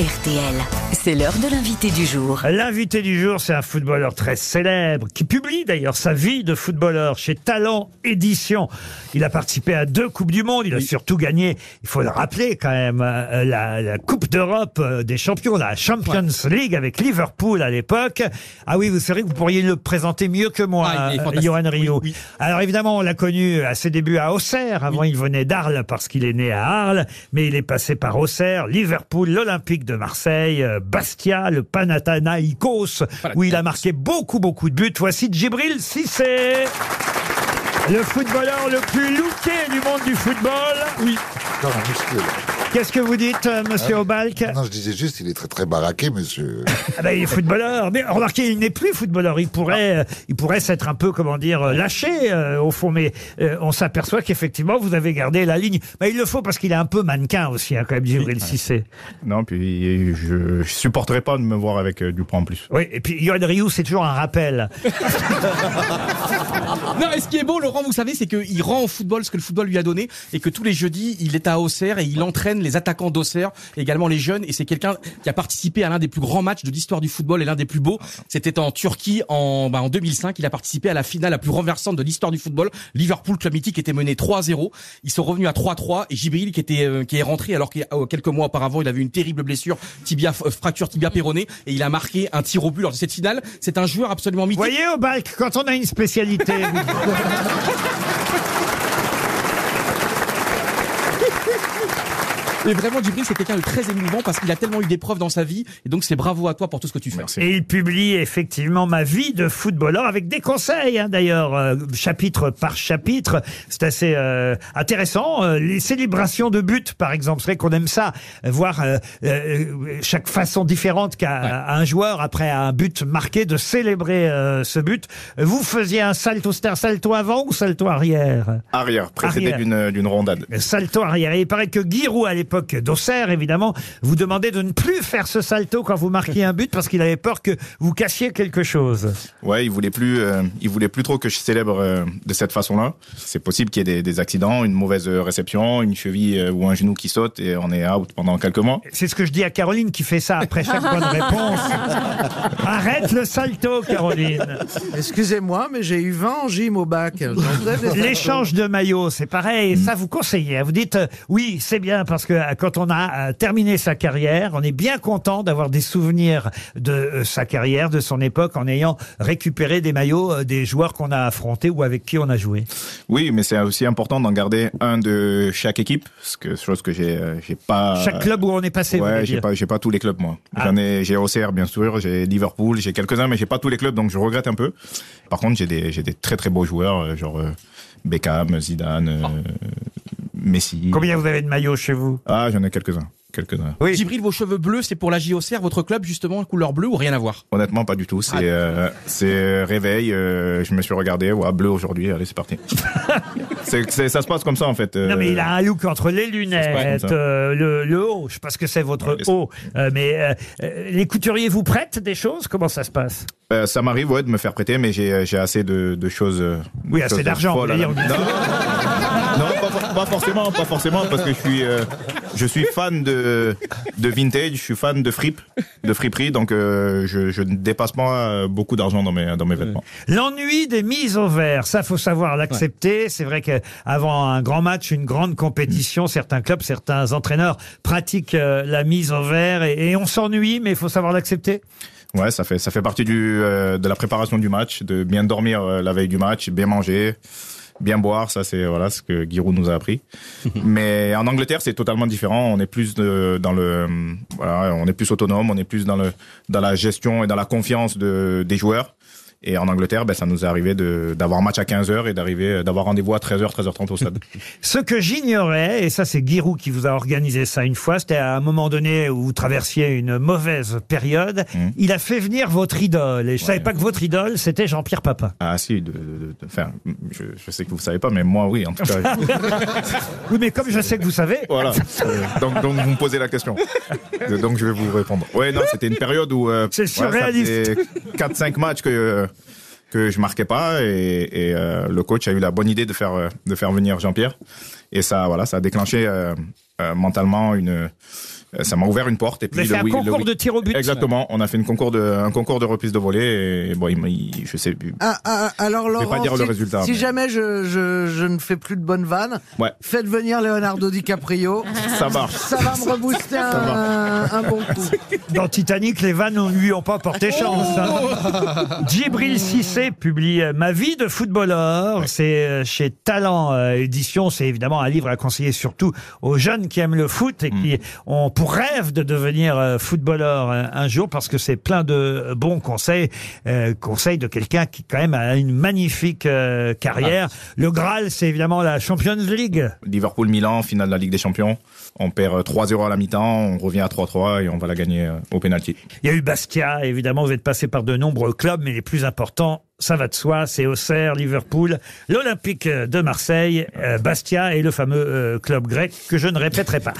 RTL. C'est l'heure de l'invité du jour. L'invité du jour, c'est un footballeur très célèbre, qui publie d'ailleurs sa vie de footballeur chez Talent Édition. Il a participé à deux Coupes du Monde, il a surtout gagné, il faut le rappeler quand même, euh, la, la Coupe d'Europe euh, des champions, la Champions League avec Liverpool à l'époque. Ah oui, vous savez que vous pourriez le présenter mieux que moi, Ah, euh. Johan Rio. Oui, oui. Alors évidemment, on l'a connu à ses débuts à Auxerre. Avant, il venait d'Arles parce qu'il est né à Arles, mais il est passé par Auxerre, Liverpool, l'Olympique de Marseille, euh, Bastia, le Panathinaikos, où il a marqué beaucoup, beaucoup de buts. Voici Djibril Cissé. Le footballeur le plus looké du monde du football. Oui. Qu'est-ce que vous dites, euh, monsieur Obalk Non, je disais juste, il est très très baraqué, monsieur. Ah ben, il est footballeur. Mais remarquez, il n'est plus footballeur. Il pourrait, euh, il pourrait s'être un peu, comment dire, euh, lâché euh, au fond. Mais euh, on s'aperçoit qu'effectivement, vous avez gardé la ligne. Bah, il le faut parce qu'il est un peu mannequin aussi, hein, quand même, Djibril Cissé. Non, puis je, je supporterais pas de me voir avec euh, du poids en plus. Oui, et puis Yoann Rioux, c'est toujours un rappel. Non, et ce qui est beau, Laurent, vous savez, c'est qu'il rend au football ce que le football lui a donné et que tous les jeudis, il est à Auxerre et il entraîne les attaquants d'Auxerre, également les jeunes. Et c'est quelqu'un qui a participé à l'un des plus grands matchs de l'histoire du football et l'un des plus beaux. C'était en Turquie en, bah, en 2005. Il a participé à la finale la plus renversante de l'histoire du football. Liverpool Club Mythique était mené 3-0. Ils sont revenus à 3-3 et Jibril qui était euh, qui est rentré alors que euh, quelques mois auparavant, il avait une terrible blessure, tibia euh, fracture tibia péronée et il a marqué un tir au but lors de cette finale. C'est un joueur absolument Vous mythique. voyez, Obalk, quand on a une spécialité. Et vraiment, Djibril, c'est quelqu'un de très émouvant parce qu'il a tellement eu d'épreuves dans sa vie. Et donc, c'est bravo à toi pour tout ce que tu fais. Merci. Et il publie effectivement ma vie de footballeur avec des conseils, hein, d'ailleurs, euh, chapitre par chapitre. C'est assez euh, intéressant. Euh, les célébrations de buts, par exemple, c'est vrai qu'on aime ça, voir euh, euh, chaque façon différente qu'a Ouais. un joueur après un but marqué de célébrer euh, ce but. Vous faisiez un salto, c'était un salto avant ou salto arrière? Arrière, précédé d'une rondade. Salto arrière. Et il paraît que Giroud, à l'époque d'Auxerre, évidemment, vous demandait de ne plus faire ce salto quand vous marquiez un but parce qu'il avait peur que vous cassiez quelque chose. Ouais, il voulait plus, euh, il voulait plus trop que je célèbre euh, de cette façon-là. C'est possible qu'il y ait des, des accidents, une mauvaise euh, réception, une cheville euh, ou un genou qui saute et on est out pendant quelques mois. C'est ce que je dis à Caroline qui fait ça après chaque bonne réponse. Arrête le salto, Caroline. Excusez-moi, mais j'ai eu 20 en gym au bac. L'échange de maillots, c'est pareil. Ça, vous conseillez. hein. Vous dites, euh, oui, c'est bien parce que quand on a euh, terminé sa carrière, on est bien content d'avoir des souvenirs de euh, sa carrière, de son époque, en ayant récupéré des maillots euh, des joueurs qu'on a affrontés ou avec qui on a joué. Oui, mais c'est aussi important d'en garder un de chaque équipe, ce que chose que j'ai, euh, j'ai pas. Chaque club où on est passé, Ouais, j'ai pas, j'ai pas tous les clubs moi. Ah. J'en ai, j'ai Auxerre bien sûr, j'ai Liverpool, j'ai quelques-uns, mais j'ai pas tous les clubs, donc je regrette un peu. Par contre, j'ai des, j'ai des très très beaux joueurs, euh, genre euh, Beckham, Zidane, euh, Messi. Combien vous avez de maillots chez vous? Ah, j'en ai quelques-uns, quelques-uns. Oui. Djibril, vos cheveux bleus, c'est pour la JOCR, votre club, justement, couleur bleue ou rien à voir? Honnêtement, pas du tout. C'est Ah. euh, c'est réveil. euh, je me suis regardé. Ouais, bleu aujourd'hui. Allez, c'est parti. ça se passe comme ça en fait. euh, Non, mais il a un look entre les lunettes, euh, le, le haut. Je sais pas ce que c'est votre Ouais, haut, euh, mais euh, euh, les couturiers vous prêtent des choses? Comment ça se passe? Euh, ça m'arrive ouais, de me faire prêter, mais j'ai, j'ai assez de, de choses. euh, de Oui, assez d'argent, Non, pas, for- pas forcément, pas forcément, parce que je suis, euh, je suis fan de, de vintage, je suis fan de fripe, de friperie, donc euh, je, je ne dépasse pas euh, beaucoup d'argent dans mes, dans mes vêtements. L'ennui des mises au vert, ça faut savoir l'accepter. C'est vrai qu'avant un grand match, une grande compétition, certains clubs, certains entraîneurs pratiquent euh, la mise au vert et, et on s'ennuie, mais il faut savoir l'accepter. Ouais, ça fait ça fait partie du euh, de la préparation du match, de bien dormir euh, la veille du match, bien manger, bien boire. Ça c'est voilà ce que Giroud nous a appris. Mais en Angleterre c'est totalement différent. On est plus de, dans le euh, voilà, on est plus autonome, on est plus dans le dans la gestion et dans la confiance de des joueurs. Et en Angleterre, ben, ça nous est arrivé de, d'avoir match à 15h et d'arriver, d'avoir rendez-vous à 13h, 13h30 au stade. Ce que j'ignorais, et ça c'est Giroud qui vous a organisé ça une fois, c'était à un moment donné où vous traversiez une mauvaise période, Mhm. il a fait venir votre idole. Et je savais pas que votre idole, c'était Jean-Pierre Papin. ah si, de, de, de- enfin, je, je sais que vous savez pas, mais moi oui, en tout cas. Oui, mais comme je sais que vous savez, Voilà. Euh, donc, donc vous me posez la question. Euh, Donc je vais vous répondre. Ouais, non, c'était une période où euh, C'est surréaliste. 4-5 matchs que que je marquais pas et, et, euh, le coach a eu la bonne idée de faire euh, de faire venir Jean-Pierre. Et ça voilà ça a déclenché euh, euh, mentalement une Ça m'a ouvert une porte. Et puis fait le un oui- le concours oui- de tir au but. Exactement. On a fait une concours de, un concours de reprise de volée. Et bon, il, je sais plus. Ah, ah, alors vais pas Laurent, dire le si, résultat, si mais- jamais je, je, je ne fais plus de bonnes vannes, Ouais. faites venir Leonardo DiCaprio. Ça marche. Ça va me rebooster un, un bon coup. Dans Titanic, les vannes ne lui ont pas porté chance. hein. Djibril Cissé publie euh, Ma vie de footballeur. C'est euh, chez Talent euh, Édition. C'est évidemment un livre à conseiller surtout aux jeunes qui aiment le foot et qui ont pour rêve de devenir euh, footballeur euh, un jour parce que c'est plein de bons conseils. euh, conseils de quelqu'un qui quand même a une magnifique euh, carrière. Le Graal, c'est évidemment la Champions League. Liverpool-Milan, finale de la Ligue des Champions. On perd euh, 3-0 à la mi-temps, on revient à 3-3 et on va la gagner euh, au penalty. Il y a eu Bastia, évidemment, vous êtes passé par de nombreux clubs, mais les plus importants, ça va de soi, c'est Auxerre, Liverpool, l'Olympique de Marseille, euh, Bastia et le fameux euh, club grec que je ne répéterai pas.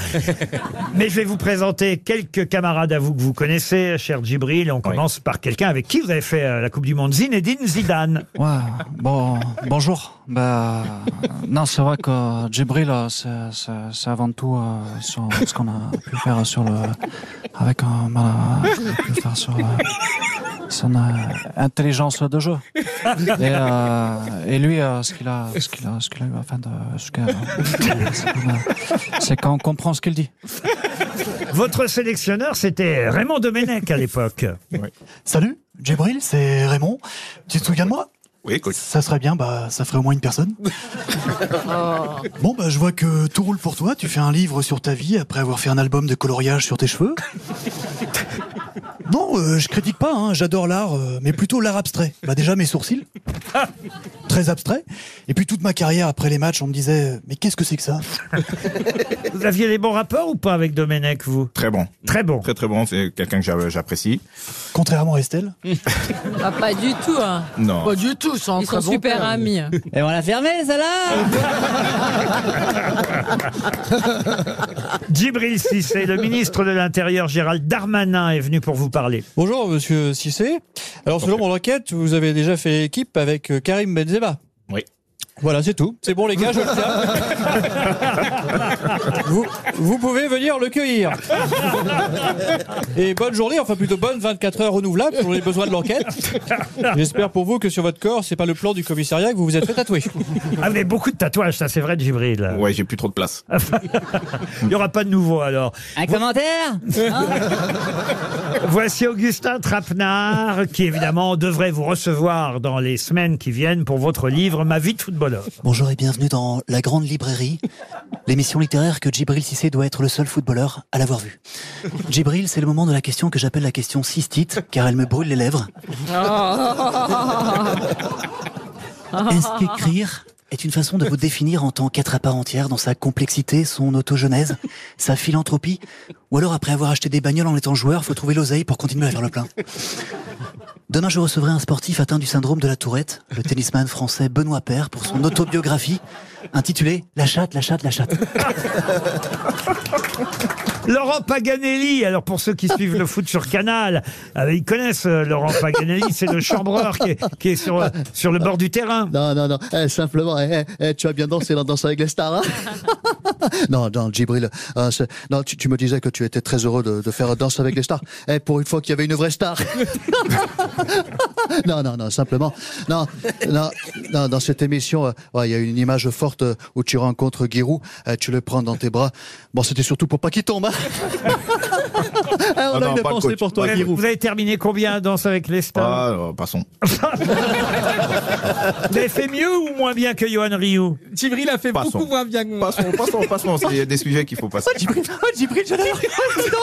mais je vais vous présenter quelques camarades à vous que vous connaissez, cher Djibril. On commence par quelqu'un avec qui vous avez fait euh, la Coupe du Monde, Zinedine Zidane. Ouais, bon, bonjour. Bah, non, c'est vrai que Djibril, c'est, avant tout sur ce qu'on a pu faire sur le, avec un, voilà, ce qu'on a pu faire sur son euh, intelligence de jeu. Et, euh, et lui, euh, ce qu'il a, ce qu'il a, ce qu'il a eu, enfin, de, ce que, c'est a- c'est qu'on comprend ce qu'il dit. Votre sélectionneur, c'était Raymond Domenech à l'époque. Salut, Djibril, c'est Raymond. Tu te souviens de moi? Oui, coach. Ça serait bien, bah ça ferait au moins une personne. Bon bah je vois que tout roule pour toi, tu fais un livre sur ta vie après avoir fait un album de coloriage sur tes cheveux. Non, euh, je critique pas, hein, j'adore l'art, euh, mais plutôt l'art abstrait. Bah déjà mes sourcils, très abstrait. Et puis toute ma carrière après les matchs, on me disait mais qu'est-ce que c'est que ça Vous aviez les bons rapports ou pas avec Domenech, vous? Très bon. Très bon. Très très bon. C'est quelqu'un que j'a- j'apprécie. Contrairement à Estelle. Ah, pas du tout. Hein. Non. Pas du tout, c'est un Ils sont bon super père. amis. Et on l'a fermé, celle-là Djibril Cissé, le ministre de l'Intérieur Gérald Darmanin est venu pour vous parler. Bonjour, monsieur Cissé. Alors, selon mon enquête, vous avez déjà fait équipe avec euh, Karim Benzema. Oui. Voilà, c'est tout. C'est bon, les gars, je le tiens. vous, vous pouvez venir le cueillir. Et bonne journée, enfin plutôt bonne 24 heures renouvelables pour les besoins de l'enquête. J'espère pour vous que sur votre corps, c'est pas le plan du commissariat que vous vous êtes fait tatouer. Ah, vous avez beaucoup de tatouages, ça c'est vrai, Djibril. Ouais, j'ai plus trop de place. Il n'y aura pas de nouveau alors. Un commentaire Hein Voici Augustin Trapenard, qui évidemment devrait vous recevoir dans les semaines qui viennent pour votre livre Ma vie de footballeur. Bonjour et bienvenue dans La Grande Librairie, l'émission littéraire que Djibril Cissé doit être le seul footballeur à l'avoir vue. Djibril, c'est le moment de la question que j'appelle la question cystite, car elle me brûle les lèvres. Est-ce qu'écrire est une façon de vous définir en tant qu'être à part entière dans sa complexité, son autogenèse, sa philanthropie? Ou alors après avoir acheté des bagnoles en étant joueur, faut trouver l'oseille pour continuer à faire le plein? Demain, je recevrai un sportif atteint du syndrome de la tourette, le tennisman français Benoît Paire, pour son autobiographie intitulée La chatte, la chatte, la chatte. Laurent Paganelli, alors pour ceux qui suivent le foot sur Canal, euh, ils connaissent euh, Laurent Paganelli, c'est le chambreur qui est, qui est sur, euh, sur le bord du terrain. Non, non, non, eh, simplement, eh, eh, tu as bien dansé dans Danse avec les stars, hein Non, non, Djibril, euh, non, tu, tu me disais que tu étais très heureux de, de faire Danse avec les stars. Eh, pour une fois qu'il y avait une vraie star. non, non, non, simplement, non, non, non, dans cette émission, euh, ouais, il y a une image forte euh, où tu rencontres Giroud, euh, tu le prends dans tes bras. Bon, c'était surtout pour pas qu'il tombe. hein. Eh, on Ah a non, une pensée pour toi, Giroud. vous avez terminé combien à Danse avec les stars Ah, euh, passons. Vous avez fait mieux ou moins bien que Johan Rioux? Djibril a fait Passons. beaucoup moins bien que moi. Passons, passons, Il y a des sujets qu'il faut passer. Djibril, oh Djibril, j'adore, oh,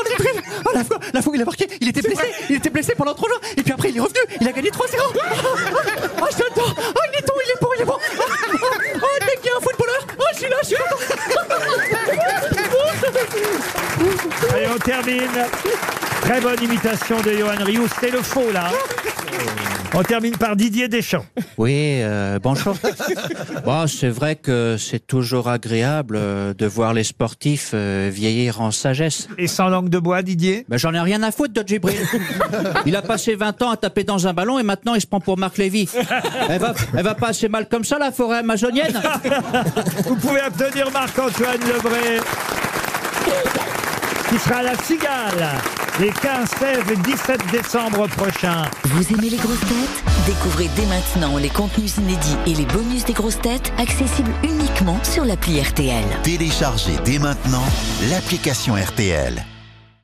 Djibril. Oh, la fois, la fois où il a marqué, il était blessé, il était blessé pendant trois jours, et puis après il est revenu, il a gagné 3-0. Oh, j'adore, oh il est bon, il est bon, il est bon. Oh, le mec qui est un footballeur, oh je suis là, je suis content. Allez, on termine. Très bonne imitation de Johan Rioux, c'était le faux là. On termine par Didier Deschamps. Oui, euh, bonjour. Bon, c'est vrai que c'est toujours agréable euh, de voir les sportifs euh, vieillir en sagesse. Et sans langue de bois, Didier? Mais j'en ai rien à foutre de Djibril. Il a passé 20 ans à taper dans un ballon et maintenant il se prend pour Marc Lévy. Elle va, elle va pas assez mal comme ça, la forêt amazonienne Vous pouvez applaudir Marc-Antoine Lebré. qui sera à la Cigale les 15, 16 et 17 décembre prochains. Vous aimez les grosses têtes? Découvrez dès maintenant les contenus inédits et les bonus des grosses têtes accessibles uniquement sur l'appli RTL. Téléchargez dès maintenant l'application RTL.